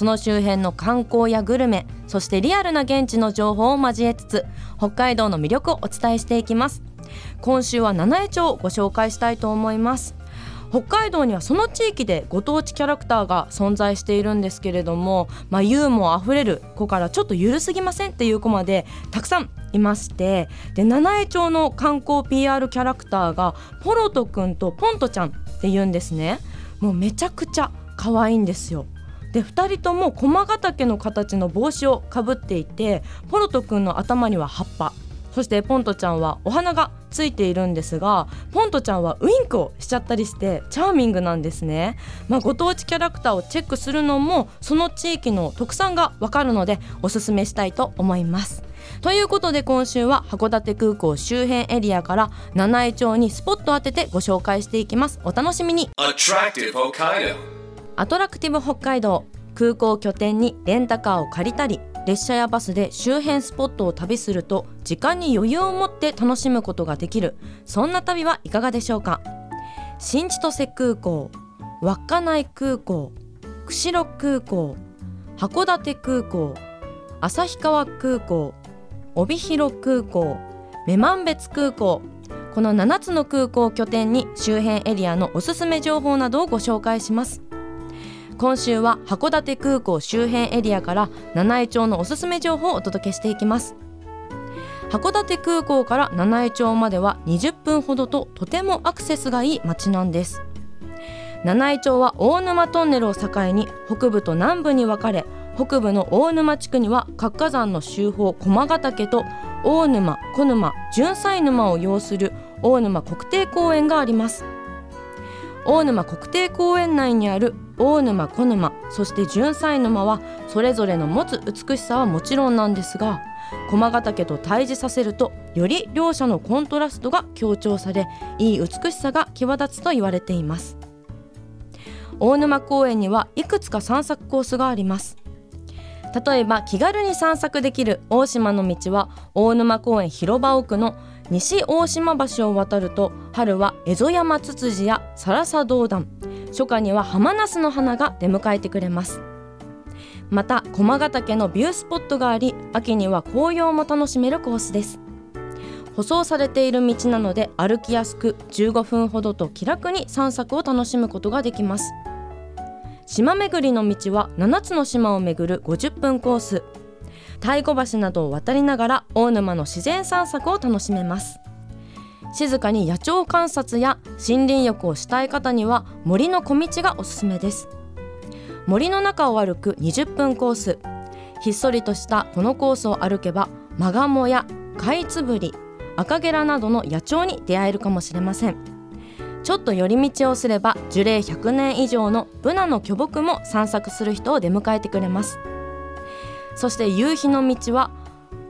その周辺の観光やグルメそしてリアルな現地の情報を交えつつ北海道の魅力をお伝えしていきます。今週は七重町をご紹介したいと思います。北海道にはその地域でご当地キャラクターが存在しているんですけれども、まあ、ユーモアあふれる子からちょっと緩すぎませんっていう子までたくさんいましてで七重町の観光 PR キャラクターがポロトくんとポントちゃんっていうんですね。もうめちゃくちゃ可愛いんですよ。で2人とも駒ヶ岳の形の帽子をかぶっていてポロトくんの頭には葉っぱ。そしてポントちゃんはお花がついているんですがポントちゃんはウインクをしちゃったりしてチャーミングなんですね、まあ、ご当地キャラクターをチェックするのもその地域の特産がわかるのでおすすめしたいと思います。ということで今週は函館空港周辺エリアから七重町にスポット当ててご紹介していきます。お楽しみに。アトラクティブ北海道。空港拠点にレンタカーを借りたり列車やバスで周辺スポットを旅すると時間に余裕を持って楽しむことができる。そんな旅はいかがでしょうか？新千歳空港稚内空港釧路空港函館空港旭川空港帯広空港女満別空港。この7つの空港を拠点に周辺エリアのおすすめ情報などをご紹介します。今週は函館空港周辺エリアから七重町のおすすめ情報をお届けしていきます。函館空港から七重町までは20分ほどととてもアクセスがいい街なんです。七重町は大沼トンネルを境に北部と南部に分かれ北部の大沼地区には活火山の周峰駒ヶ岳と大沼小沼純菜沼を擁する大沼国定公園があります。大沼国定公園内にある大沼小沼そして純菜沼はそれぞれの持つ美しさはもちろんなんですが駒ヶ岳と対峙させるとより両者のコントラストが強調されいい美しさが際立つと言われています。大沼公園にはいくつか散策コースがあります。例えば気軽に散策できる大島の道は大沼公園広場奥の西大島橋を渡ると春は蝦夷山ツツジやサラサドウダン初夏にはハマナスの花が出迎えてくれます。また駒ヶ岳のビュースポットがあり秋には紅葉も楽しめるコースです。舗装されている道なので歩きやすく15分ほどと気楽に散策を楽しむことができます。島巡りの道は7つの島を巡る50分コース。太鼓橋などを渡りながら大沼の自然散策を楽しめます。静かに野鳥観察や森林浴をしたい方には森の小道がおすすめです。森の中を歩く20分コース。ひっそりとしたこのコースを歩けばマガモやカイツブリ赤ゲラなどの野鳥に出会えるかもしれません。ちょっと寄り道をすれば樹齢100年以上のブナの巨木も散策する人を出迎えてくれます。そして夕日の道は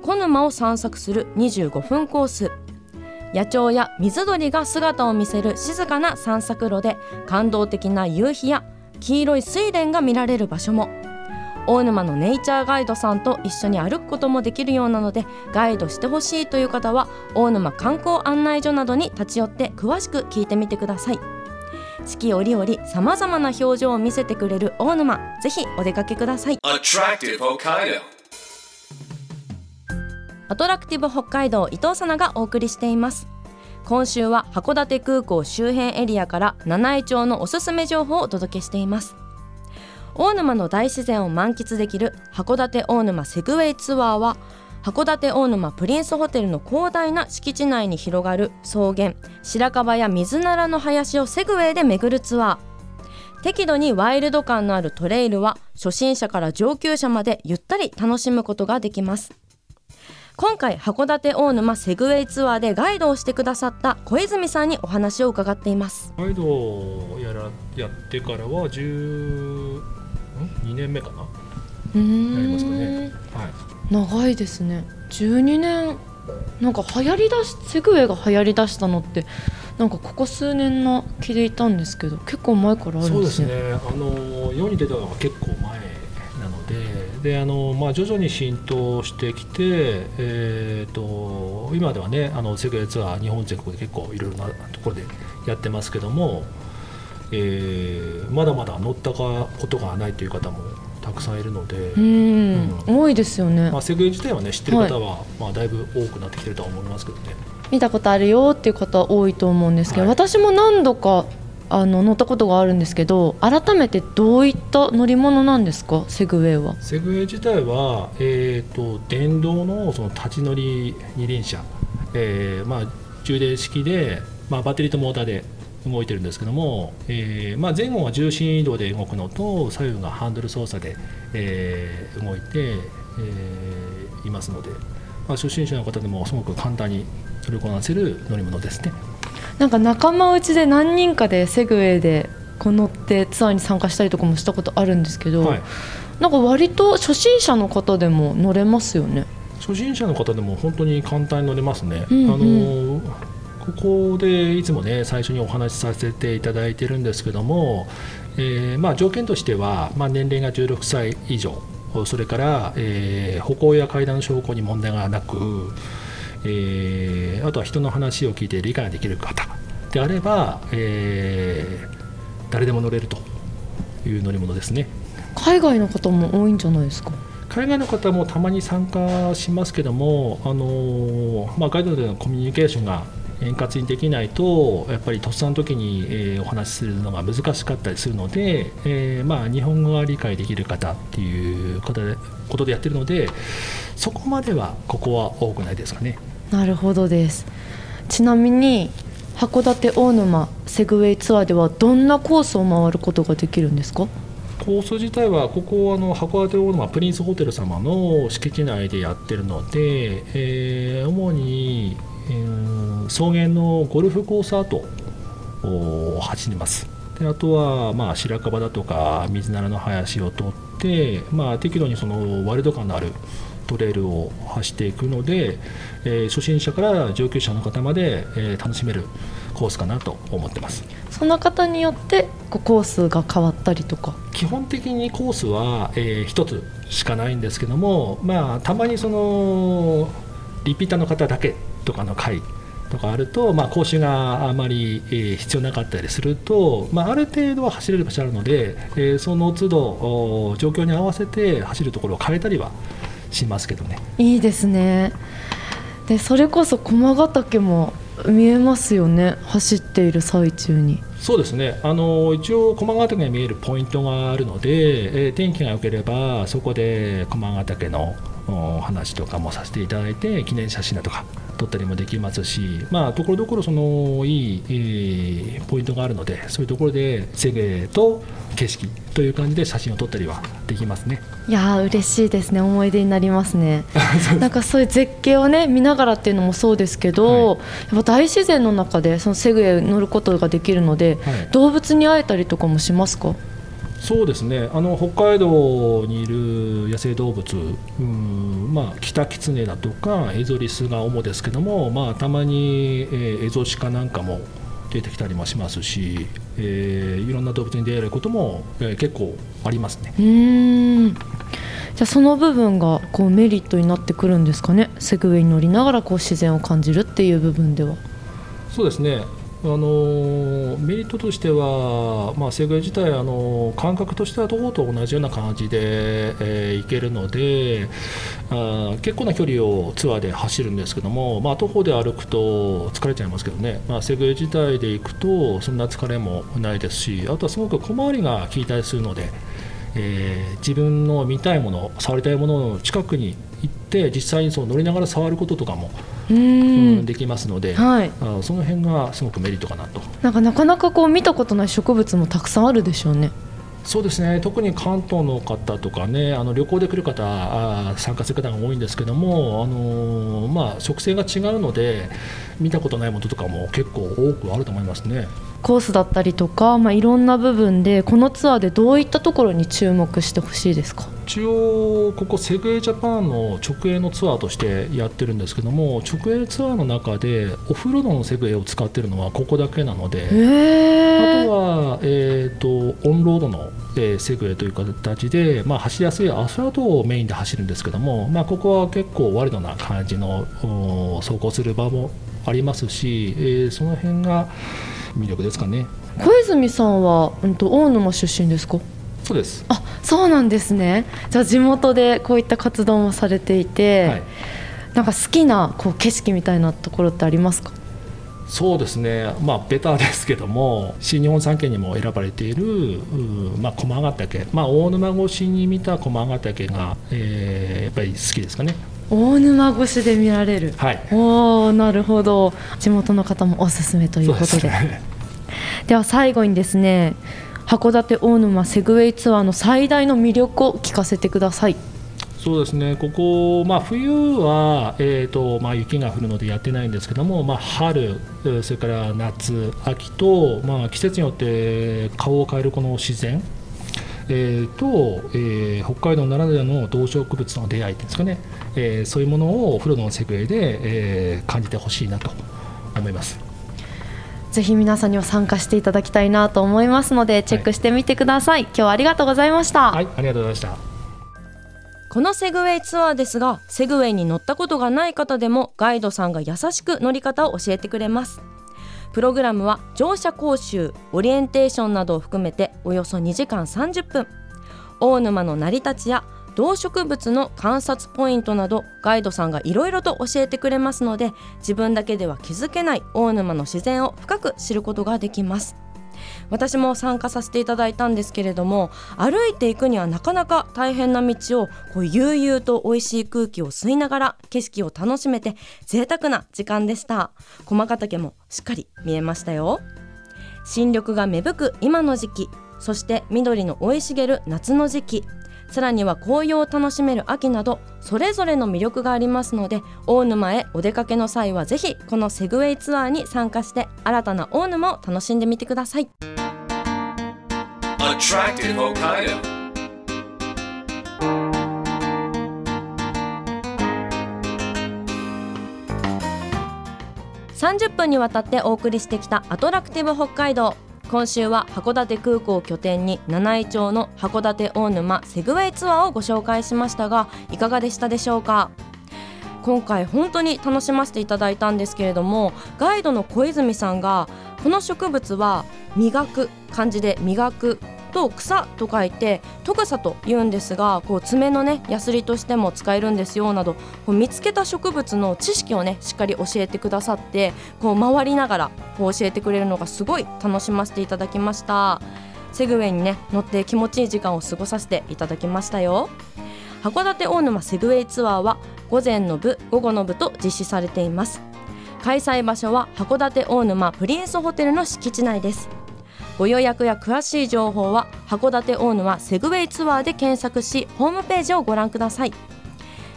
小沼を散策する25分コース。野鳥や水鳥が姿を見せる静かな散策路で感動的な夕日や黄色い睡蓮が見られる場所も。大沼のネイチャーガイドさんと一緒に歩くこともできるようなのでガイドしてほしいという方は大沼観光案内所などに立ち寄って詳しく聞いてみてください。四季折々さまざまな表情を見せてくれる大沼。ぜひお出かけください.アトラクティブ北海道伊藤さながお送りしています。今週は函館空港周辺エリアから七重町のおすすめ情報をお届けしています。大沼の大自然を満喫できる函館大沼セグウェイツアーは函館大沼プリンスホテルの広大な敷地内に広がる草原白樺や水ならの林をセグウェイで巡るツアー。適度にワイルド感のあるトレイルは初心者から上級者までゆったり楽しむことができます。今回函館大沼セグウェイツアーでガイドをしてくださった小泉さんにお話を伺っています。ガイドをやらやってからは12年目かな？やりますかね。はい長いですね。12年。なんか流行りだしセグウェイが流行りだしたのってなんかここ数年な気でいたんですけど結構前からあるそんでね。うですね。あの世に出たのは結構前なのでであの、まあ、徐々に浸透してきて、えー、と今ではねあのセグウェイツアー日本全国で結構いろいろなところでやってますけども、えーまだまだ乗ったことがないという方もたくさんいるので、うん、多いですよね、まあ、セグウェイ自体はね知ってる方は、まあ、だいぶ多くなってきてるとは思いますけどね。見たことあるよっていう方多いと思うんですけど、はい。私も何度かあの乗ったことがあるんですけど改めてどういった乗り物なんですか？セグウェイは。セグウェイ自体は、えー、と電動のその立ち乗り二輪車、えーまあ、充電式で、まあ、バッテリーとモーターで動いてるんですけども、えーまあ、前後は重心移動で動くのと左右がハンドル操作で、えー動いて、えーいますので、まあ、初心者の方でもすごく簡単に取りこなせる乗り物ですね。なんか仲間内で何人かでセグウェイでこう乗ってツアーに参加したりとかもしたことあるんですけど、はいなんか割と初心者の方でも乗れますよね初心者の方でも本当に簡単に乗れますね。うんうんあのここでいつもね最初にお話しさせていただいてるんですけども、えーまあ、条件としては、まあ、年齢が16歳以上それから、えー歩行や階段昇降に問題がなく、えーあとは人の話を聞いて理解できる方であれば、えー誰でも乗れるという乗り物ですね。海外の方も多いんじゃないですか？海外の方もたまに参加しますけども、あのーまあ、ガイドでのコミュニケーションが円滑にできないとやっぱりとっさの時に、えーお話しするのが難しかったりするので、えーまあ、日本語が理解できる方っていうことでことでやってるのでそこまではここは多くないですかね。なるほどですちなみに函館大沼セグウェイツアーではどんなコースを回ることができるんですか？コース自体はここはあの函館大沼プリンスホテル様の敷地内でやってるので、えー主に、えー草原のゴルフコース跡を走ります。であとは、まあ、白樺だとか水ならの林を通って、まあ、適度にそのワイルド感のあるトレイルを走っていくので、えー初心者から上級者の方まで、えー楽しめるコースかなと思ってます。その方によってコースが変わったりとか？基本的にコースは、え1つしかないんですけども、まあ、たまにそのリピーターの方だけとかの回とかあると、まあ、講習があまり、えー必要なかったりすると、まあ、ある程度は走れる場所あるので、えーその都度お状況に合わせて走るところを変えたりはしますけどね。いいですね。でそれこそ駒ヶ岳も見えますよね。走っている最中に。そうですね。あの一応駒ヶ岳が見えるポイントがあるので、えー天気が良ければそこで駒ヶ岳のお話とかもさせていただいて記念写真だとか撮ったりもできますしまあところどころそのいい、えーポイントがあるのでそういうところでセゲと景色という感じで写真を撮ったりはできますね。いやー嬉しいですね。思い出になりますね。なんかそういう絶景をね見ながらっていうのもそうですけど、はい。やっぱ大自然の中でそのセグウェイ乗ることができるので、はい。動物に会えたりとかもしますか？そうですね。あの北海道にいる野生動物、うんまあ、キタキツネだとかエゾリスが主ですけども、まあ、たまに、えーエゾシカなんかも出てきたりもしますし、えーいろんな動物に出会えることも、えー結構ありますね。うーん。じゃあその部分がこうメリットになってくるんですかね。セグウェイに乗りながらこう自然を感じるっていう部分では。そうですねあのメリットとしては、まあ、セグウェイ自体、あの感覚としては徒歩と同じような感じで、えー行けるのであ結構な距離をツアーで走るんですけども、まあ、徒歩で歩くと疲れちゃいますけどね、まあ、セグウェイ自体で行くとそんな疲れもないですしあとはすごく小回りが効いたりするので、えー自分の見たいもの触りたいものの近くに行って実際にそう乗りながら触ることとかも、ううんんできますので。はい。あその辺がすごくメリットかなと。なんかなかなかこう見たことない植物もたくさんあるでしょうね。そうですね。特に関東の方とかねあの旅行で来る方あー参加する方が多いんですけども、あのーまあ、植生が違うので見たことないものとかも結構多くあると思いますね。コースだったりとか、まあ、いろんな部分でこのツアーでどういったところに注目してほしいですか？一応ここセグウェイジャパンの直営のツアーとしてやってるんですけども直営ツアーの中でオフロードのセグウェイを使ってるのはここだけなのであとは、えーと、オンロードの、えー、セグウェイという形で、まあ、走りやすいアスファルトをメインで走るんですけども、まあ、ここは結構ワイルドな感じの走行する場もありますし、えー、その辺が魅力ですかね。小泉さんは、うんと、大沼出身ですか？そうです。あそうなんですね。じゃあ地元でこういった活動もされていて、はい、なんか好きなこう景色みたいなところってありますか？そうですね、まあ、ベタですけども新日本三景にも選ばれている、まあ、駒ヶ岳、まあ、大沼越しに見た駒ヶ岳が、えー、やっぱり好きですかね。大沼越しで見られる、はい、おなるほど。地元の方もおすすめということで。で、ね、では最後にですね函館大沼セグウェイツアーの最大の魅力を聞かせてください。そうですね。ここ、まあ、冬は、えーとまあ、雪が降るのでやってないんですけども、まあ、春、それから夏、秋と、まあ、季節によって顔を変えるこの自然、えー、と、えー、北海道ならではの動植物の出会いですかね、えー、そういうものをお風呂のセグウェイで、えー、感じてほしいなと思います。ぜひ皆さんには参加していただきたいなと思いますのでチェックしてみてください、はい、今日はありがとうございました。はいありがとうございました。このセグウェイツアーですがセグウェイに乗ったことがない方でもガイドさんが優しく乗り方を教えてくれます。プログラムは乗車講習オリエンテーションなどを含めておよそ2時間30分。大沼の成り立ちや動植物の観察ポイントなどガイドさんがいろいろと教えてくれますので自分だけでは気づけない大沼の自然を深く知ることができます。私も参加させていただいたんですけれども歩いていくにはなかなか大変な道をこう悠々と美味しい空気を吸いながら景色を楽しめて贅沢な時間でした。駒ヶ岳もしっかり見えましたよ。新緑が芽吹く今の時期そして緑の生い茂る夏の時期さらには紅葉を楽しめる秋などそれぞれの魅力がありますので大沼へお出かけの際はぜひこのセグウェイツアーに参加して新たな大沼を楽しんでみてください。30分にわたってお送りしてきたアトラクティブ北海道今週は函館空港を拠点に七飯町の函館大沼セグウェイツアーをご紹介しましたがいかがでしたでしょうか？今回本当に楽しませていただいたんですけれどもガイドの小泉さんがこの植物は磨く漢字で磨くと草と書いてトグサと言うんですがこう爪のねヤスリとしても使えるんですよなどこう見つけた植物の知識をねしっかり教えてくださってこう回りながらこう教えてくれるのがすごい楽しませていただきました。セグウェイにね乗って気持ちいい時間を過ごさせていただきましたよ。函館大沼セグウェイツアーは午前の部午後の部と実施されています。開催場所は函館大沼プリンスホテルの敷地内です。ご予約や詳しい情報は函館大沼セグウェイツアーで検索しホームページをご覧ください。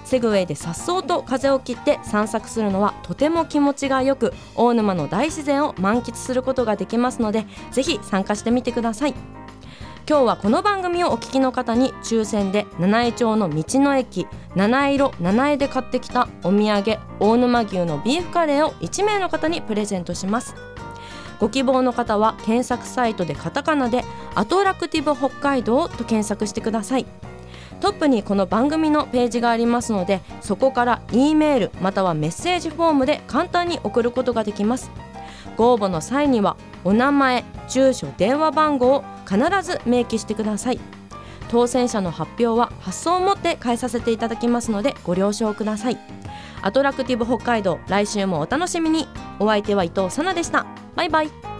セグウェイで颯爽と風を切って散策するのはとても気持ちがよく大沼の大自然を満喫することができますのでぜひ参加してみてください。今日はこの番組をお聞きの方に抽選で七重町の道の駅七色七重で買ってきたお土産大沼牛のビーフカレーを1名の方にプレゼントします。ご希望の方は検索サイトでカタカナでアトラクティブ北海道と検索してください。トップにこの番組のページがありますのでそこから E メールまたはメッセージフォームで簡単に送ることができます。ご応募の際にはお名前住所電話番号を必ず明記してください。当選者の発表は発送をもって返させていただきますのでご了承ください。アトラクティブ北海道来週もお楽しみに。お相手は伊藤さなでした。バイバイ。